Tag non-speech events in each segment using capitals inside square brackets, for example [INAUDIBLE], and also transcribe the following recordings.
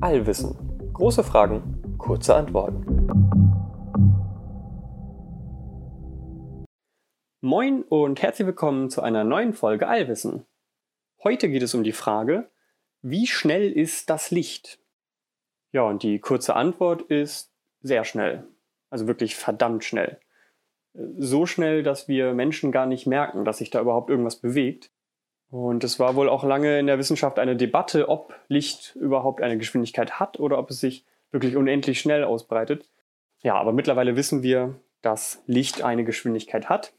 Allwissen. Große Fragen, kurze Antworten. Moin und herzlich willkommen zu einer neuen Folge Allwissen. Heute geht es um die Frage, wie schnell ist das Licht? Ja, und die kurze Antwort ist sehr schnell. Also wirklich verdammt schnell. So schnell, dass wir Menschen gar nicht merken, dass sich da überhaupt irgendwas bewegt. Und es war wohl auch lange in der Wissenschaft eine Debatte, ob Licht überhaupt eine Geschwindigkeit hat oder ob es sich wirklich unendlich schnell ausbreitet. Ja, aber mittlerweile wissen wir, dass Licht eine Geschwindigkeit hat,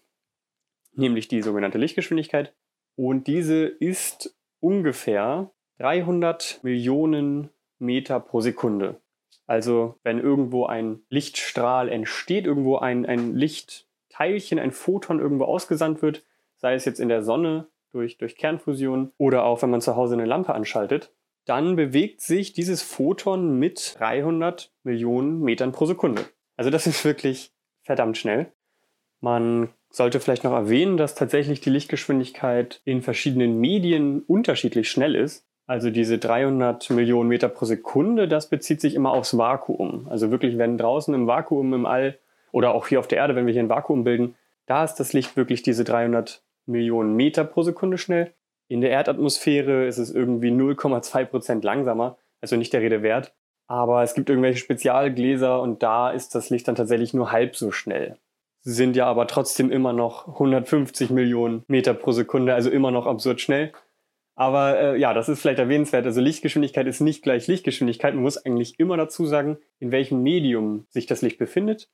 nämlich die sogenannte Lichtgeschwindigkeit. Und diese ist ungefähr 300 Millionen Meter pro Sekunde. Also wenn irgendwo ein Lichtstrahl entsteht, irgendwo ein, ein Lichtteilchen, ein Photon irgendwo ausgesandt wird, sei es jetzt in der Sonne durch, durch Kernfusion oder auch wenn man zu Hause eine Lampe anschaltet, dann bewegt sich dieses Photon mit 300 Millionen Metern pro Sekunde. Also das ist wirklich verdammt schnell. Man sollte vielleicht noch erwähnen, dass tatsächlich die Lichtgeschwindigkeit in verschiedenen Medien unterschiedlich schnell ist. Also diese 300 Millionen Meter pro Sekunde, das bezieht sich immer aufs Vakuum. Also wirklich, wenn draußen im Vakuum im All oder auch hier auf der Erde, wenn wir hier ein Vakuum bilden, da ist das Licht wirklich diese 300 Millionen Meter pro Sekunde schnell. In der Erdatmosphäre ist es irgendwie 0,2 Prozent langsamer, also nicht der Rede wert. Aber es gibt irgendwelche Spezialgläser und da ist das Licht dann tatsächlich nur halb so schnell. Sie sind ja aber trotzdem immer noch 150 Millionen Meter pro Sekunde, also immer noch absurd schnell. Aber äh, ja, das ist vielleicht erwähnenswert. Also Lichtgeschwindigkeit ist nicht gleich Lichtgeschwindigkeit. Man muss eigentlich immer dazu sagen, in welchem Medium sich das Licht befindet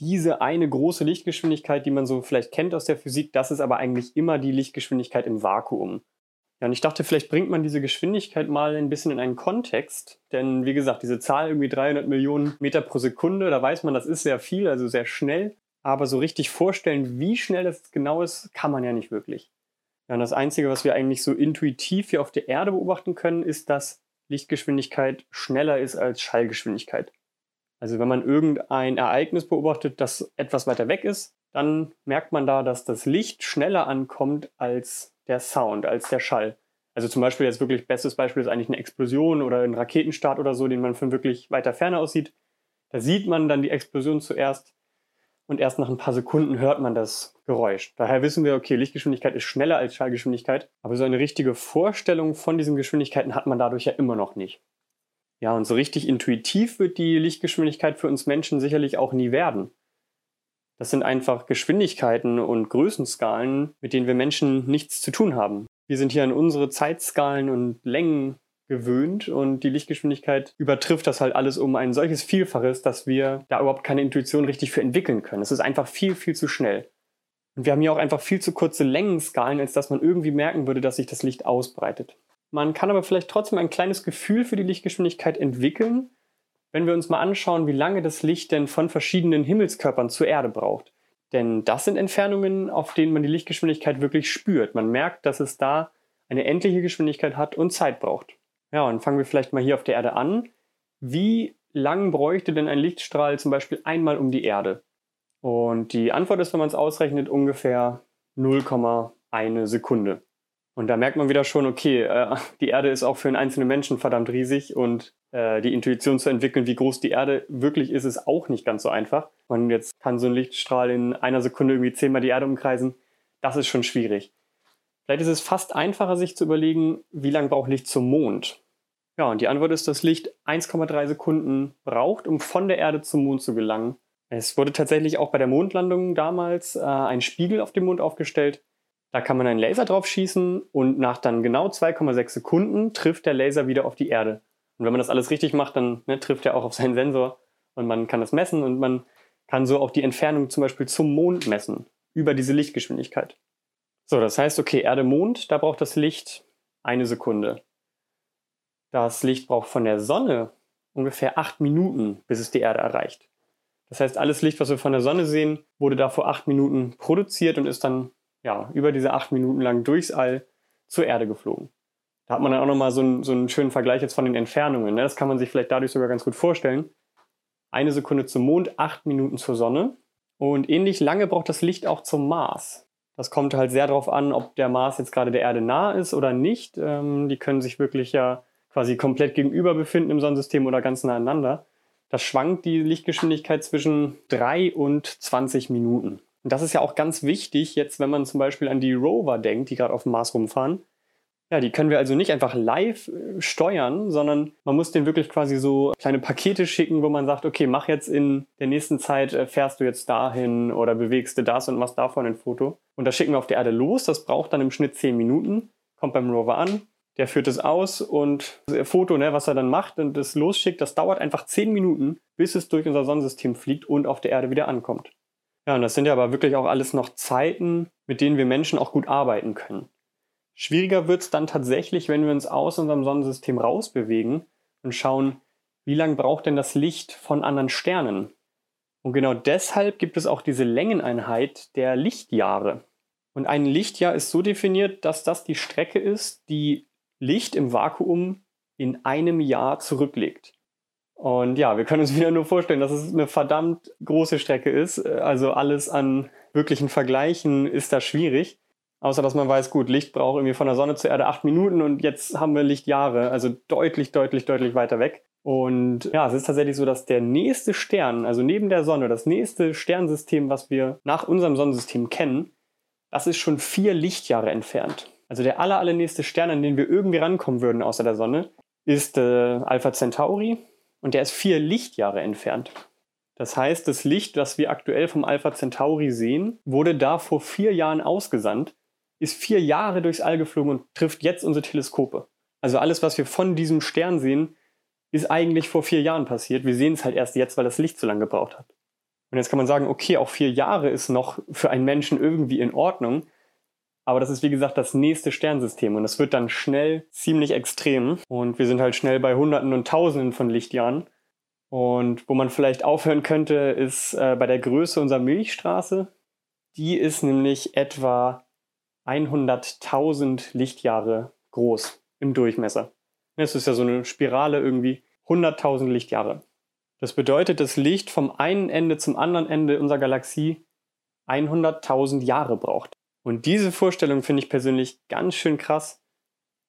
diese eine große Lichtgeschwindigkeit, die man so vielleicht kennt aus der Physik, das ist aber eigentlich immer die Lichtgeschwindigkeit im Vakuum. Ja, und ich dachte, vielleicht bringt man diese Geschwindigkeit mal ein bisschen in einen Kontext, denn wie gesagt, diese Zahl irgendwie 300 Millionen Meter pro Sekunde, da weiß man, das ist sehr viel, also sehr schnell, aber so richtig vorstellen, wie schnell das genau ist, kann man ja nicht wirklich. Ja, und das Einzige, was wir eigentlich so intuitiv hier auf der Erde beobachten können, ist, dass Lichtgeschwindigkeit schneller ist als Schallgeschwindigkeit. Also wenn man irgendein Ereignis beobachtet, das etwas weiter weg ist, dann merkt man da, dass das Licht schneller ankommt als der Sound, als der Schall. Also zum Beispiel jetzt wirklich bestes Beispiel ist eigentlich eine Explosion oder ein Raketenstart oder so, den man von wirklich weiter Ferne aussieht. Da sieht man dann die Explosion zuerst und erst nach ein paar Sekunden hört man das Geräusch. Daher wissen wir, okay, Lichtgeschwindigkeit ist schneller als Schallgeschwindigkeit, aber so eine richtige Vorstellung von diesen Geschwindigkeiten hat man dadurch ja immer noch nicht. Ja, und so richtig intuitiv wird die Lichtgeschwindigkeit für uns Menschen sicherlich auch nie werden. Das sind einfach Geschwindigkeiten und Größenskalen, mit denen wir Menschen nichts zu tun haben. Wir sind hier an unsere Zeitskalen und Längen gewöhnt und die Lichtgeschwindigkeit übertrifft das halt alles um ein solches Vielfaches, dass wir da überhaupt keine Intuition richtig für entwickeln können. Es ist einfach viel, viel zu schnell. Und wir haben hier auch einfach viel zu kurze Längenskalen, als dass man irgendwie merken würde, dass sich das Licht ausbreitet. Man kann aber vielleicht trotzdem ein kleines Gefühl für die Lichtgeschwindigkeit entwickeln, wenn wir uns mal anschauen, wie lange das Licht denn von verschiedenen Himmelskörpern zur Erde braucht. Denn das sind Entfernungen, auf denen man die Lichtgeschwindigkeit wirklich spürt. Man merkt, dass es da eine endliche Geschwindigkeit hat und Zeit braucht. Ja, und fangen wir vielleicht mal hier auf der Erde an. Wie lang bräuchte denn ein Lichtstrahl zum Beispiel einmal um die Erde? Und die Antwort ist, wenn man es ausrechnet, ungefähr 0,1 Sekunde. Und da merkt man wieder schon, okay, äh, die Erde ist auch für einen einzelnen Menschen verdammt riesig und äh, die Intuition zu entwickeln, wie groß die Erde wirklich ist, ist auch nicht ganz so einfach. Und jetzt kann so ein Lichtstrahl in einer Sekunde irgendwie zehnmal die Erde umkreisen. Das ist schon schwierig. Vielleicht ist es fast einfacher, sich zu überlegen, wie lange braucht Licht zum Mond? Ja, und die Antwort ist, dass Licht 1,3 Sekunden braucht, um von der Erde zum Mond zu gelangen. Es wurde tatsächlich auch bei der Mondlandung damals äh, ein Spiegel auf dem Mond aufgestellt, da kann man einen Laser drauf schießen und nach dann genau 2,6 Sekunden trifft der Laser wieder auf die Erde. Und wenn man das alles richtig macht, dann ne, trifft er auch auf seinen Sensor und man kann das messen und man kann so auch die Entfernung zum Beispiel zum Mond messen über diese Lichtgeschwindigkeit. So, das heißt, okay, Erde, Mond, da braucht das Licht eine Sekunde. Das Licht braucht von der Sonne ungefähr acht Minuten, bis es die Erde erreicht. Das heißt, alles Licht, was wir von der Sonne sehen, wurde da vor acht Minuten produziert und ist dann ja, über diese acht Minuten lang durchs All zur Erde geflogen. Da hat man dann auch nochmal so, einen, so einen schönen Vergleich jetzt von den Entfernungen. Ne? Das kann man sich vielleicht dadurch sogar ganz gut vorstellen. Eine Sekunde zum Mond, acht Minuten zur Sonne. Und ähnlich lange braucht das Licht auch zum Mars. Das kommt halt sehr darauf an, ob der Mars jetzt gerade der Erde nah ist oder nicht. Ähm, die können sich wirklich ja quasi komplett gegenüber befinden im Sonnensystem oder ganz nah aneinander. Da schwankt die Lichtgeschwindigkeit zwischen 3 und 20 Minuten. Und das ist ja auch ganz wichtig, jetzt wenn man zum Beispiel an die Rover denkt, die gerade auf dem Mars rumfahren. Ja, die können wir also nicht einfach live äh, steuern, sondern man muss denen wirklich quasi so kleine Pakete schicken, wo man sagt, okay, mach jetzt in der nächsten Zeit, äh, fährst du jetzt dahin oder bewegst du das und machst davon ein Foto. Und das schicken wir auf der Erde los. Das braucht dann im Schnitt 10 Minuten, kommt beim Rover an, der führt es aus und das Foto, ne, was er dann macht und das losschickt, das dauert einfach 10 Minuten, bis es durch unser Sonnensystem fliegt und auf der Erde wieder ankommt. Ja, und das sind ja aber wirklich auch alles noch Zeiten, mit denen wir Menschen auch gut arbeiten können. Schwieriger wird es dann tatsächlich, wenn wir uns aus unserem Sonnensystem rausbewegen und schauen, wie lange braucht denn das Licht von anderen Sternen? Und genau deshalb gibt es auch diese Längeneinheit der Lichtjahre. Und ein Lichtjahr ist so definiert, dass das die Strecke ist, die Licht im Vakuum in einem Jahr zurücklegt. Und ja, wir können uns [LAUGHS] wieder nur vorstellen, dass es eine verdammt große Strecke ist. Also alles an wirklichen Vergleichen ist da schwierig. Außer dass man weiß, gut, Licht braucht irgendwie von der Sonne zur Erde acht Minuten und jetzt haben wir Lichtjahre, also deutlich, deutlich, deutlich weiter weg. Und ja, es ist tatsächlich so, dass der nächste Stern, also neben der Sonne, das nächste Sternsystem, was wir nach unserem Sonnensystem kennen, das ist schon vier Lichtjahre entfernt. Also der aller, allernächste Stern, an den wir irgendwie rankommen würden außer der Sonne, ist äh, Alpha Centauri und der ist vier Lichtjahre entfernt. Das heißt, das Licht, das wir aktuell vom Alpha Centauri sehen, wurde da vor vier Jahren ausgesandt ist vier Jahre durchs All geflogen und trifft jetzt unsere Teleskope. Also alles, was wir von diesem Stern sehen, ist eigentlich vor vier Jahren passiert. Wir sehen es halt erst jetzt, weil das Licht so lange gebraucht hat. Und jetzt kann man sagen, okay, auch vier Jahre ist noch für einen Menschen irgendwie in Ordnung. Aber das ist wie gesagt das nächste Sternsystem und das wird dann schnell ziemlich extrem. Und wir sind halt schnell bei Hunderten und Tausenden von Lichtjahren. Und wo man vielleicht aufhören könnte, ist äh, bei der Größe unserer Milchstraße. Die ist nämlich etwa 100.000 Lichtjahre groß im Durchmesser. Es ist ja so eine Spirale irgendwie 100.000 Lichtjahre. Das bedeutet, dass Licht vom einen Ende zum anderen Ende unserer Galaxie 100.000 Jahre braucht. Und diese Vorstellung finde ich persönlich ganz schön krass.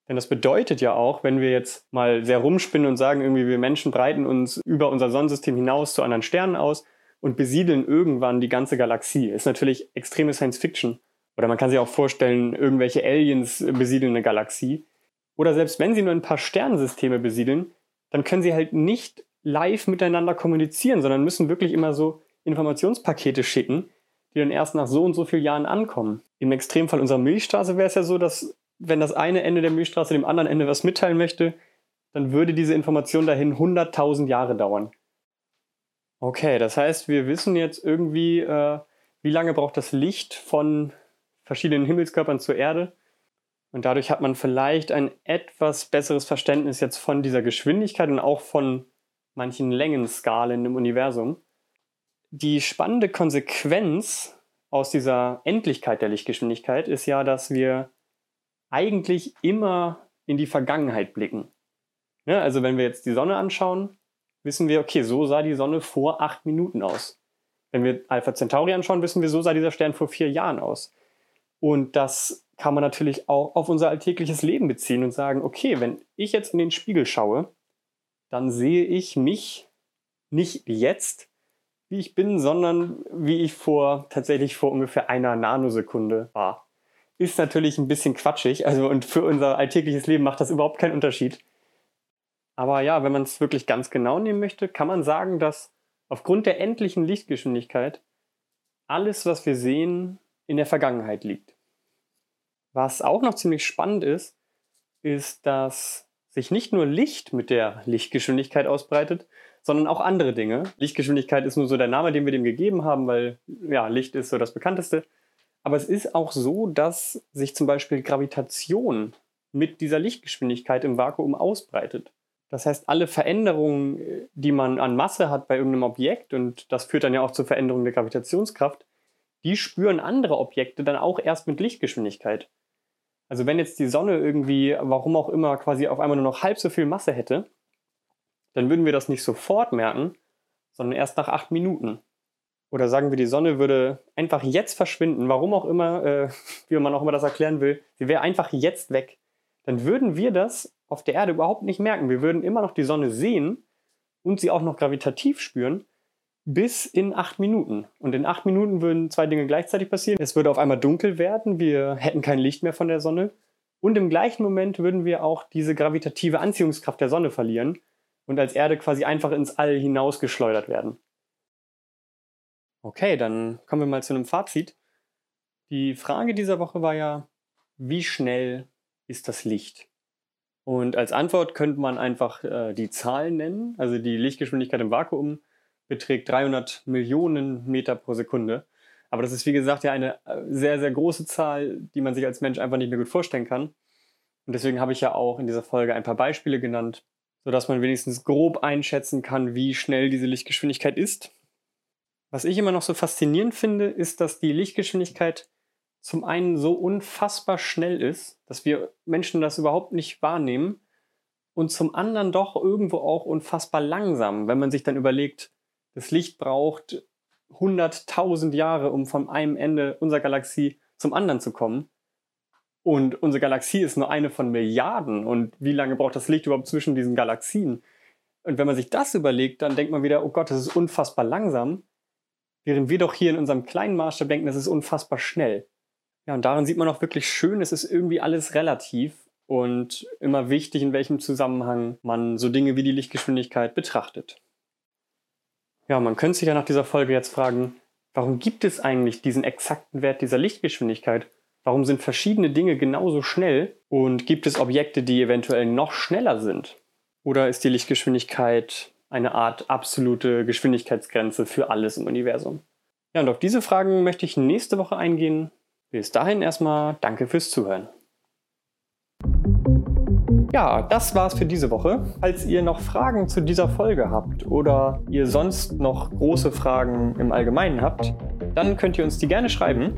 Denn das bedeutet ja auch, wenn wir jetzt mal sehr rumspinnen und sagen, irgendwie wir Menschen breiten uns über unser Sonnensystem hinaus zu anderen Sternen aus und besiedeln irgendwann die ganze Galaxie. Ist natürlich extreme Science Fiction. Oder man kann sich auch vorstellen, irgendwelche Aliens besiedeln eine Galaxie. Oder selbst wenn sie nur ein paar Sternensysteme besiedeln, dann können sie halt nicht live miteinander kommunizieren, sondern müssen wirklich immer so Informationspakete schicken, die dann erst nach so und so vielen Jahren ankommen. Im Extremfall unserer Milchstraße wäre es ja so, dass wenn das eine Ende der Milchstraße dem anderen Ende was mitteilen möchte, dann würde diese Information dahin 100.000 Jahre dauern. Okay, das heißt, wir wissen jetzt irgendwie, äh, wie lange braucht das Licht von verschiedenen Himmelskörpern zur Erde. Und dadurch hat man vielleicht ein etwas besseres Verständnis jetzt von dieser Geschwindigkeit und auch von manchen Längenskalen im Universum. Die spannende Konsequenz aus dieser Endlichkeit der Lichtgeschwindigkeit ist ja, dass wir eigentlich immer in die Vergangenheit blicken. Ja, ne, also wenn wir jetzt die Sonne anschauen, wissen wir, okay, so sah die Sonne vor acht Minuten aus. Wenn wir Alpha Centauri anschauen, wissen wir, so sah dieser Stern vor vier Jahren aus. Und das kann man natürlich auch auf unser alltägliches Leben beziehen und sagen, okay, wenn ich jetzt in den Spiegel schaue, dann sehe ich mich nicht jetzt, wie ich bin, sondern wie ich vor tatsächlich vor ungefähr einer Nanosekunde war. Ist natürlich ein bisschen quatschig, also und für unser alltägliches Leben macht das überhaupt keinen Unterschied. Aber ja, wenn man es wirklich ganz genau nehmen möchte, kann man sagen, dass aufgrund der endlichen Lichtgeschwindigkeit alles, was wir sehen, in der Vergangenheit liegt. Was auch noch ziemlich spannend ist, ist, dass sich nicht nur Licht mit der Lichtgeschwindigkeit ausbreitet, sondern auch andere Dinge. Lichtgeschwindigkeit ist nur so der Name, den wir dem gegeben haben, weil ja, Licht ist so das bekannteste. Aber es ist auch so, dass sich zum Beispiel Gravitation mit dieser Lichtgeschwindigkeit im Vakuum ausbreitet. Das heißt, alle Veränderungen, die man an Masse hat bei irgendeinem Objekt, und das führt dann ja auch zur Veränderung der Gravitationskraft, die spüren andere Objekte dann auch erst mit Lichtgeschwindigkeit. Also wenn jetzt die Sonne irgendwie, warum auch immer, quasi auf einmal nur noch halb so viel Masse hätte, dann würden wir das nicht sofort merken, sondern erst nach acht Minuten. oder sagen wir, die Sonne würde einfach jetzt verschwinden, warum auch immer, äh, [LAUGHS] wie man auch immer das erklären will, sie wäre einfach jetzt weg, dann würden wir das auf der Erde überhaupt nicht merken. Wir würden immer noch die Sonne sehen und sie auch noch gravitativ spüren, bis in acht Minuten. Und in acht Minuten würden zwei Dinge gleichzeitig passieren. Es würde auf einmal dunkel werden, wir hätten kein Licht mehr von der Sonne. Und im gleichen Moment würden wir auch diese gravitative Anziehungskraft der Sonne verlieren und als Erde quasi einfach ins All hinausgeschleudert werden. Okay, dann kommen wir mal zu einem Fazit. Die Frage dieser Woche war ja, wie schnell ist das Licht? Und als Antwort könnte man einfach äh, die Zahlen nennen. Also die Lichtgeschwindigkeit im Vakuum beträgt 300 Millionen Meter pro Sekunde. Aber das ist, wie gesagt, ja eine äh, sehr, sehr große Zahl, die man sich als Mensch einfach nicht mehr gut vorstellen kann. Und deswegen habe ich ja auch in dieser Folge ein paar Beispiele genannt, sodass man wenigstens grob einschätzen kann, wie schnell diese Lichtgeschwindigkeit ist. Was ich immer noch so faszinierend finde, ist, dass die Lichtgeschwindigkeit zum einen so unfassbar schnell ist, dass wir Menschen das überhaupt nicht wahrnehmen und zum anderen doch irgendwo auch unfassbar langsam, wenn man sich dann überlegt, das Licht braucht 100.000 Jahre, um von einem Ende unserer Galaxie zum anderen zu kommen. Und unsere Galaxie ist nur eine von Milliarden. Und wie lange braucht das Licht überhaupt zwischen diesen Galaxien? Und wenn man sich das überlegt, dann denkt man wieder, oh Gott, das ist unfassbar langsam. Während wir doch hier in unserem kleinen Maßstab denken, das ist unfassbar schnell. Ja, und darin sieht man auch wirklich schön, es ist irgendwie alles relativ und immer wichtig, in welchem Zusammenhang man so Dinge wie die Lichtgeschwindigkeit betrachtet. Ja, man könnte sich ja nach dieser Folge jetzt fragen, warum gibt es eigentlich diesen exakten Wert dieser Lichtgeschwindigkeit? Warum sind verschiedene Dinge genauso schnell und gibt es Objekte, die eventuell noch schneller sind? Oder ist die Lichtgeschwindigkeit eine Art absolute Geschwindigkeitsgrenze für alles im Universum? Ja, und auf diese Fragen möchte ich nächste Woche eingehen. Bis dahin erstmal danke fürs Zuhören. Ja, das war's für diese Woche. Falls ihr noch Fragen zu dieser Folge habt oder ihr sonst noch große Fragen im Allgemeinen habt, dann könnt ihr uns die gerne schreiben.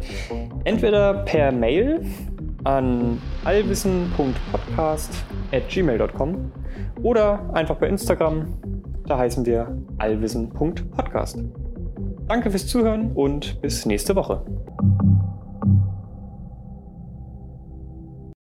Entweder per Mail an allwissen.podcast.gmail.com oder einfach bei Instagram da heißen wir allwissen.podcast. Danke fürs Zuhören und bis nächste Woche.